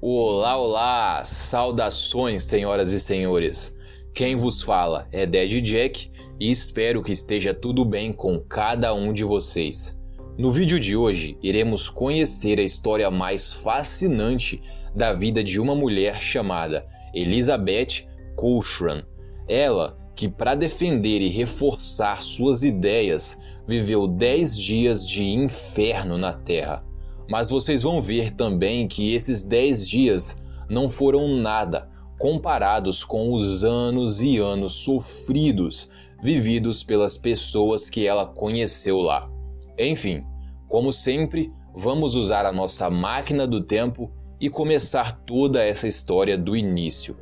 Olá, olá! Saudações, senhoras e senhores! Quem vos fala é Dead Jack e espero que esteja tudo bem com cada um de vocês. No vídeo de hoje, iremos conhecer a história mais fascinante da vida de uma mulher chamada Elizabeth Cochran. Ela que, para defender e reforçar suas ideias, viveu 10 dias de inferno na Terra mas vocês vão ver também que esses 10 dias não foram nada comparados com os anos e anos sofridos vividos pelas pessoas que ela conheceu lá. Enfim, como sempre, vamos usar a nossa máquina do tempo e começar toda essa história do início.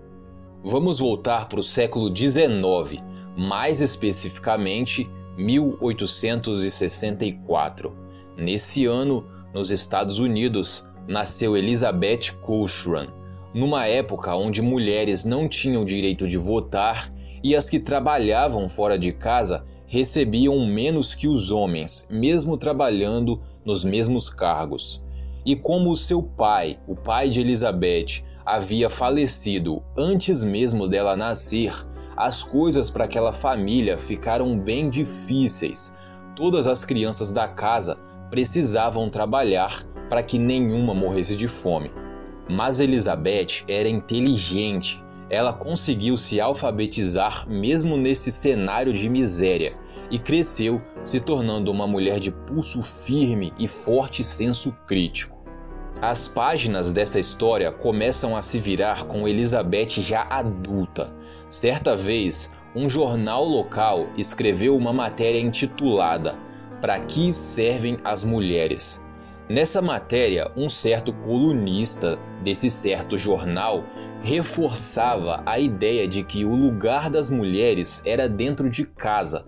Vamos voltar para o século XIX, mais especificamente 1864. Nesse ano, nos Estados Unidos, nasceu Elizabeth Cochran, numa época onde mulheres não tinham direito de votar e as que trabalhavam fora de casa recebiam menos que os homens, mesmo trabalhando nos mesmos cargos. E como o seu pai, o pai de Elizabeth, havia falecido antes mesmo dela nascer, as coisas para aquela família ficaram bem difíceis. Todas as crianças da casa precisavam trabalhar para que nenhuma morresse de fome. Mas Elizabeth era inteligente. Ela conseguiu se alfabetizar mesmo nesse cenário de miséria e cresceu se tornando uma mulher de pulso firme e forte senso crítico. As páginas dessa história começam a se virar com Elizabeth já adulta. Certa vez, um jornal local escreveu uma matéria intitulada para que servem as mulheres? Nessa matéria, um certo colunista desse certo jornal reforçava a ideia de que o lugar das mulheres era dentro de casa.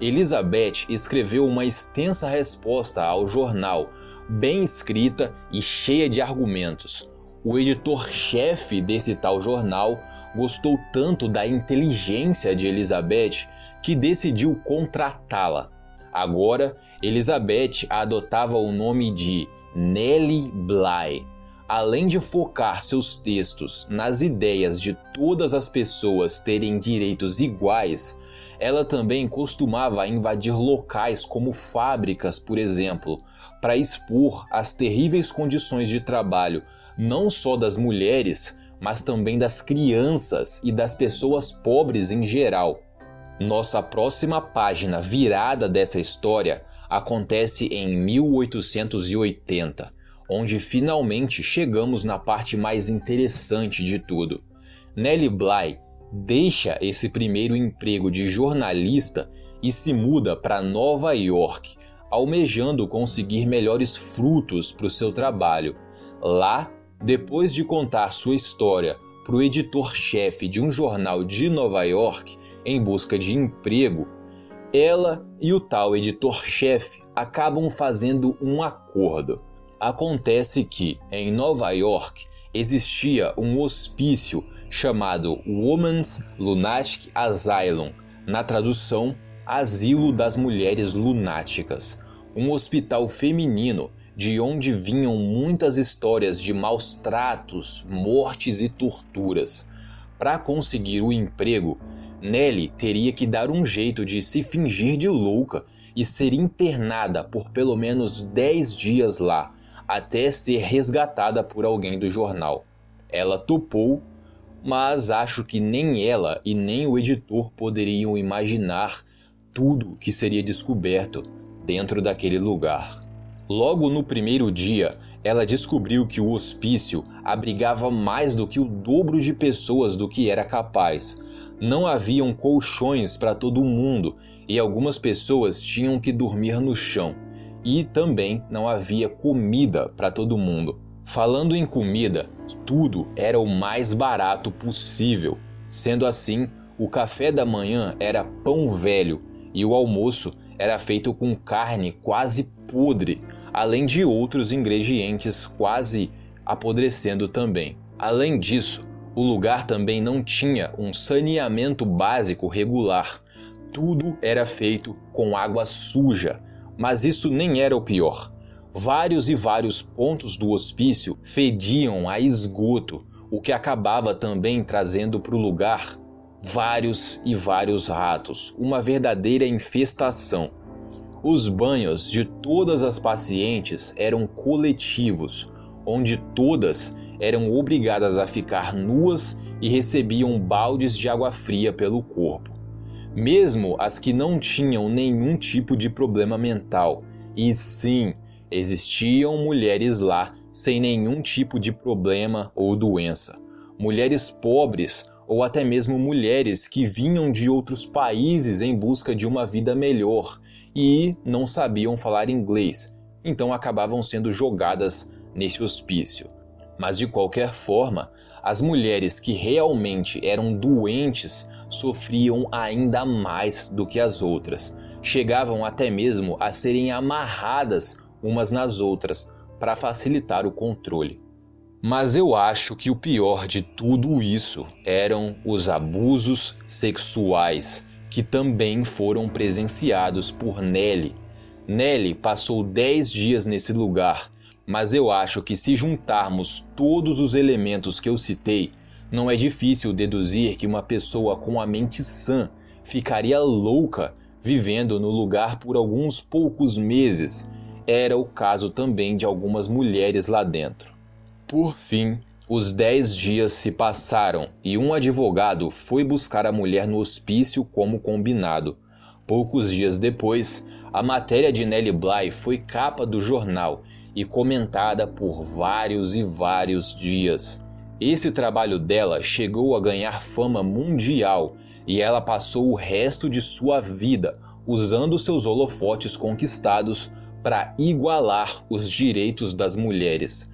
Elizabeth escreveu uma extensa resposta ao jornal, bem escrita e cheia de argumentos. O editor-chefe desse tal jornal gostou tanto da inteligência de Elizabeth que decidiu contratá-la. Agora, Elizabeth adotava o nome de Nellie Bly. Além de focar seus textos nas ideias de todas as pessoas terem direitos iguais, ela também costumava invadir locais como fábricas, por exemplo, para expor as terríveis condições de trabalho não só das mulheres, mas também das crianças e das pessoas pobres em geral. Nossa próxima página virada dessa história acontece em 1880, onde finalmente chegamos na parte mais interessante de tudo. Nellie Bly deixa esse primeiro emprego de jornalista e se muda para Nova York, almejando conseguir melhores frutos para o seu trabalho. Lá, depois de contar sua história para o editor-chefe de um jornal de Nova York, em busca de emprego, ela e o tal editor-chefe acabam fazendo um acordo. Acontece que, em Nova York, existia um hospício chamado Women's Lunatic Asylum, na tradução, Asilo das Mulheres Lunáticas, um hospital feminino de onde vinham muitas histórias de maus tratos, mortes e torturas. Para conseguir o emprego, Nelly teria que dar um jeito de se fingir de louca e ser internada por pelo menos 10 dias lá, até ser resgatada por alguém do jornal. Ela topou, mas acho que nem ela e nem o editor poderiam imaginar tudo que seria descoberto dentro daquele lugar. Logo no primeiro dia, ela descobriu que o hospício abrigava mais do que o dobro de pessoas do que era capaz não haviam colchões para todo mundo e algumas pessoas tinham que dormir no chão. E também não havia comida para todo mundo. Falando em comida, tudo era o mais barato possível. Sendo assim, o café da manhã era pão velho e o almoço era feito com carne quase podre, além de outros ingredientes quase apodrecendo também. Além disso, o lugar também não tinha um saneamento básico regular. Tudo era feito com água suja. Mas isso nem era o pior. Vários e vários pontos do hospício fediam a esgoto, o que acabava também trazendo para o lugar vários e vários ratos, uma verdadeira infestação. Os banhos de todas as pacientes eram coletivos, onde todas eram obrigadas a ficar nuas e recebiam baldes de água fria pelo corpo. Mesmo as que não tinham nenhum tipo de problema mental, e sim, existiam mulheres lá sem nenhum tipo de problema ou doença. Mulheres pobres ou até mesmo mulheres que vinham de outros países em busca de uma vida melhor e não sabiam falar inglês, então acabavam sendo jogadas nesse hospício. Mas de qualquer forma, as mulheres que realmente eram doentes sofriam ainda mais do que as outras. Chegavam até mesmo a serem amarradas umas nas outras para facilitar o controle. Mas eu acho que o pior de tudo isso eram os abusos sexuais que também foram presenciados por Nelly. Nelly passou 10 dias nesse lugar, mas eu acho que se juntarmos todos os elementos que eu citei, não é difícil deduzir que uma pessoa com a mente sã ficaria louca vivendo no lugar por alguns poucos meses era o caso também de algumas mulheres lá dentro. Por fim, os dez dias se passaram e um advogado foi buscar a mulher no hospício como combinado. Poucos dias depois, a matéria de Nellie Bly foi capa do jornal e comentada por vários e vários dias. Esse trabalho dela chegou a ganhar fama mundial e ela passou o resto de sua vida usando seus holofotes conquistados para igualar os direitos das mulheres.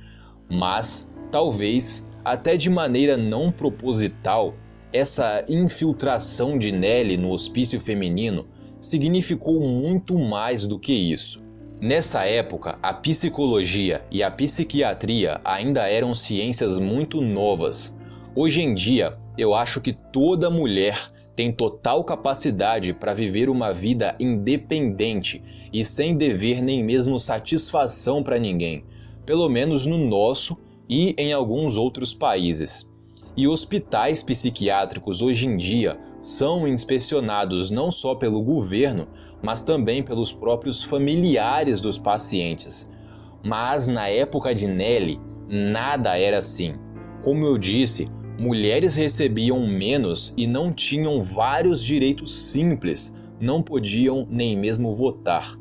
Mas, talvez, até de maneira não proposital, essa infiltração de Nelly no hospício feminino significou muito mais do que isso. Nessa época, a psicologia e a psiquiatria ainda eram ciências muito novas. Hoje em dia, eu acho que toda mulher tem total capacidade para viver uma vida independente e sem dever nem mesmo satisfação para ninguém, pelo menos no nosso e em alguns outros países. E hospitais psiquiátricos hoje em dia são inspecionados não só pelo governo, mas também pelos próprios familiares dos pacientes. Mas na época de Nelly, nada era assim. Como eu disse, mulheres recebiam menos e não tinham vários direitos simples, não podiam nem mesmo votar.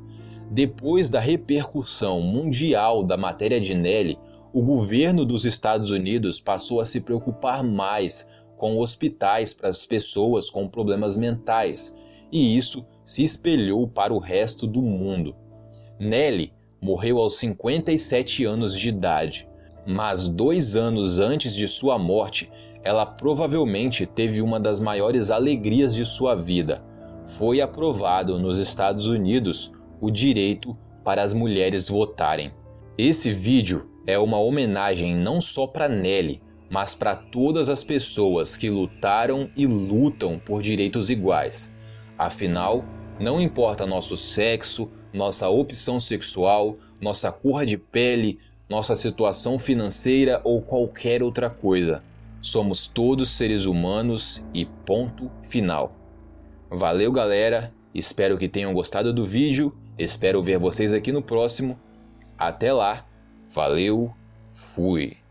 Depois da repercussão mundial da matéria de Nelly, o governo dos Estados Unidos passou a se preocupar mais com hospitais para as pessoas com problemas mentais, e isso se espelhou para o resto do mundo. Nelly morreu aos 57 anos de idade, mas dois anos antes de sua morte, ela provavelmente teve uma das maiores alegrias de sua vida. Foi aprovado nos Estados Unidos o direito para as mulheres votarem. Esse vídeo é uma homenagem não só para Nelly, mas para todas as pessoas que lutaram e lutam por direitos iguais. Afinal, não importa nosso sexo, nossa opção sexual, nossa cor de pele, nossa situação financeira ou qualquer outra coisa. Somos todos seres humanos e ponto final. Valeu, galera. Espero que tenham gostado do vídeo. Espero ver vocês aqui no próximo. Até lá. Valeu. Fui.